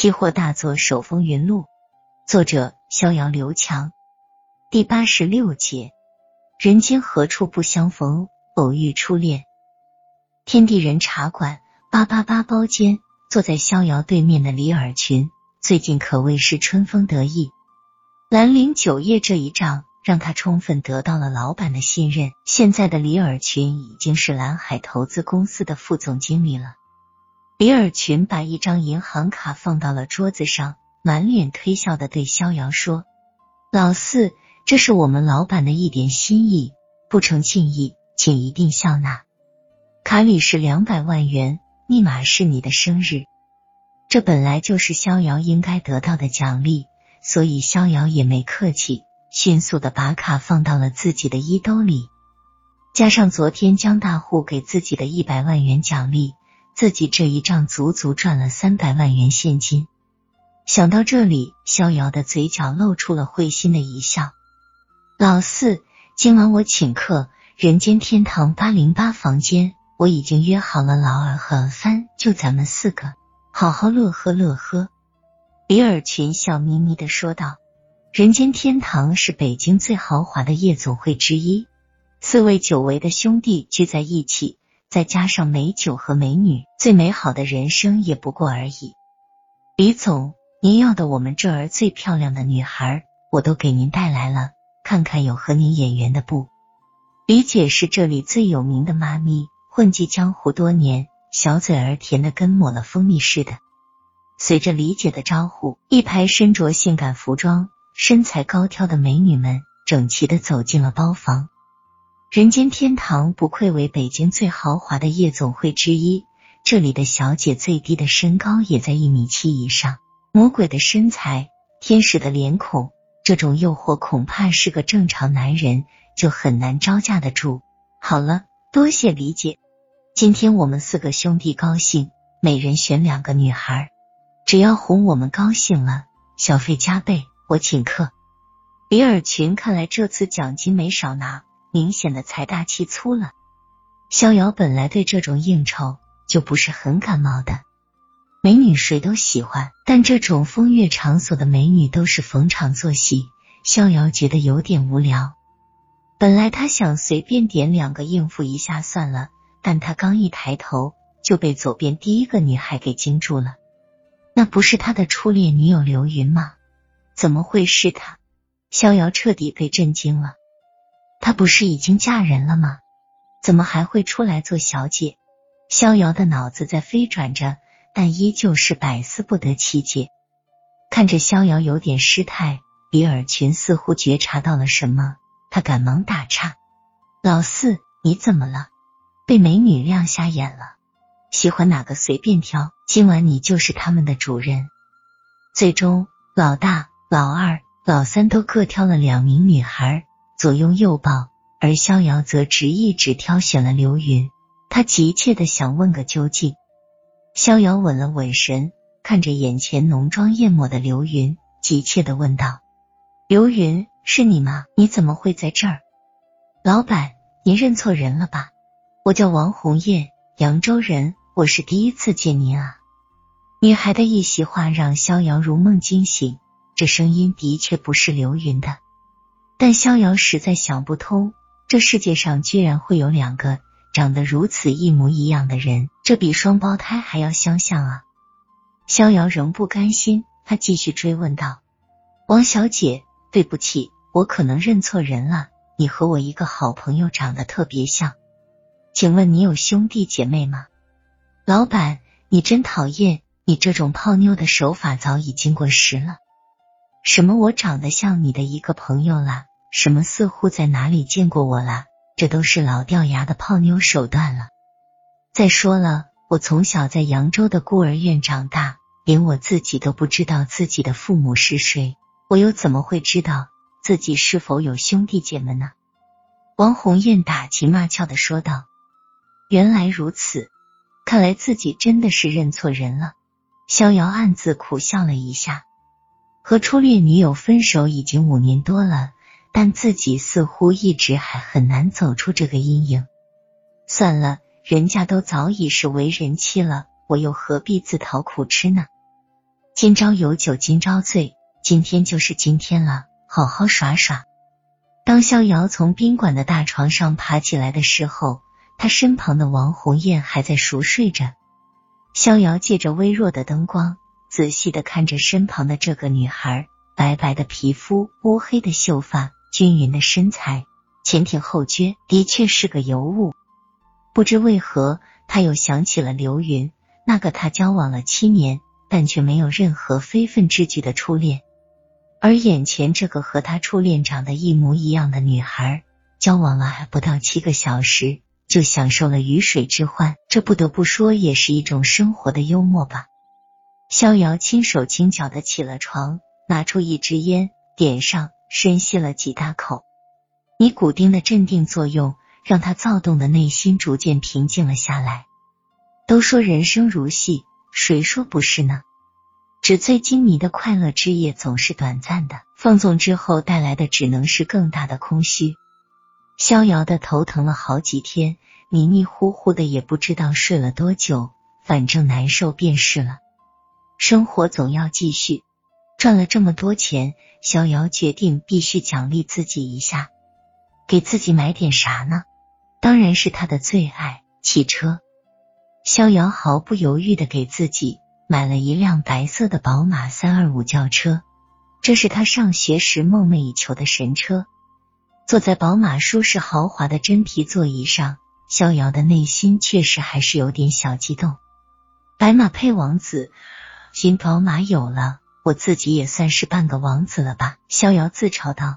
期货大作手风云录，作者逍遥刘强，第八十六节，人间何处不相逢，偶遇初恋。天地人茶馆八八八包间，坐在逍遥对面的李尔群，最近可谓是春风得意。兰陵酒业这一仗，让他充分得到了老板的信任。现在的李尔群已经是蓝海投资公司的副总经理了。李尔群把一张银行卡放到了桌子上，满脸推笑的对逍遥说：“老四，这是我们老板的一点心意，不成敬意，请一定笑纳。卡里是两百万元，密码是你的生日，这本来就是逍遥应该得到的奖励，所以逍遥也没客气，迅速的把卡放到了自己的衣兜里，加上昨天江大户给自己的一百万元奖励。”自己这一仗足足赚了三百万元现金。想到这里，逍遥的嘴角露出了会心的一笑。老四，今晚我请客，人间天堂八零八房间，我已经约好了老二和三，就咱们四个，好好乐呵乐呵。李尔群笑眯眯的说道：“人间天堂是北京最豪华的夜总会之一，四位久违的兄弟聚在一起。”再加上美酒和美女，最美好的人生也不过而已。李总，您要的我们这儿最漂亮的女孩，我都给您带来了，看看有和您眼缘的不？李姐是这里最有名的妈咪，混迹江湖多年，小嘴儿甜的跟抹了蜂蜜似的。随着李姐的招呼，一排身着性感服装、身材高挑的美女们整齐的走进了包房。人间天堂不愧为北京最豪华的夜总会之一，这里的小姐最低的身高也在一米七以上，魔鬼的身材，天使的脸孔，这种诱惑恐怕是个正常男人就很难招架得住。好了，多谢李姐，今天我们四个兄弟高兴，每人选两个女孩，只要哄我们高兴了，小费加倍，我请客。李尔群看来这次奖金没少拿。明显的财大气粗了。逍遥本来对这种应酬就不是很感冒的，美女谁都喜欢，但这种风月场所的美女都是逢场作戏，逍遥觉得有点无聊。本来他想随便点两个应付一下算了，但他刚一抬头就被左边第一个女孩给惊住了。那不是他的初恋女友刘云吗？怎么会是他？逍遥彻底被震惊了。她不是已经嫁人了吗？怎么还会出来做小姐？逍遥的脑子在飞转着，但依旧是百思不得其解。看着逍遥有点失态，比尔群似乎觉察到了什么，他赶忙打岔：“老四，你怎么了？被美女亮瞎眼了？喜欢哪个随便挑，今晚你就是他们的主人。”最终，老大、老二、老三都各挑了两名女孩。左拥右抱，而逍遥则执意只挑选了刘云。他急切的想问个究竟。逍遥稳了稳神，看着眼前浓妆艳抹的刘云，急切的问道：“刘云，是你吗？你怎么会在这儿？”老板，您认错人了吧？我叫王红艳，扬州人，我是第一次见您啊。女孩的一席话让逍遥如梦惊醒，这声音的确不是刘云的。但逍遥实在想不通，这世界上居然会有两个长得如此一模一样的人，这比双胞胎还要相像啊！逍遥仍不甘心，他继续追问道：“王小姐，对不起，我可能认错人了。你和我一个好朋友长得特别像，请问你有兄弟姐妹吗？”老板，你真讨厌，你这种泡妞的手法早已经过时了。什么？我长得像你的一个朋友啦？什么？似乎在哪里见过我啦？这都是老掉牙的泡妞手段了。再说了，我从小在扬州的孤儿院长大，连我自己都不知道自己的父母是谁，我又怎么会知道自己是否有兄弟姐妹呢？王红艳打情骂俏的说道：“原来如此，看来自己真的是认错人了。”逍遥暗自苦笑了一下。和初恋女友分手已经五年多了，但自己似乎一直还很难走出这个阴影。算了，人家都早已是为人妻了，我又何必自讨苦吃呢？今朝有酒今朝醉，今天就是今天了，好好耍耍。当逍遥从宾馆的大床上爬起来的时候，他身旁的王红艳还在熟睡着。逍遥借着微弱的灯光，仔细的看着身旁的这个女孩，白白的皮肤，乌黑的秀发，均匀的身材，前挺后撅，的确是个尤物。不知为何，他又想起了刘云，那个他交往了七年，但却没有任何非分之举的初恋。而眼前这个和他初恋长得一模一样的女孩，交往了还不到七个小时，就享受了鱼水之欢，这不得不说也是一种生活的幽默吧。逍遥轻手轻脚的起了床，拿出一支烟，点上，深吸了几大口，尼古丁的镇定作用让他躁动的内心逐渐平静了下来。都说人生如戏，谁说不是呢？纸醉金迷的快乐之夜总是短暂的，放纵之后带来的只能是更大的空虚。逍遥的头疼了好几天，迷迷糊糊的也不知道睡了多久，反正难受便是了。生活总要继续，赚了这么多钱，逍遥决定必须奖励自己一下，给自己买点啥呢？当然是他的最爱——汽车。逍遥毫不犹豫的给自己。买了一辆白色的宝马三二五轿车，这是他上学时梦寐以求的神车。坐在宝马舒适豪华的真皮座椅上，逍遥的内心确实还是有点小激动。白马配王子，新宝马有了，我自己也算是半个王子了吧？逍遥自嘲道。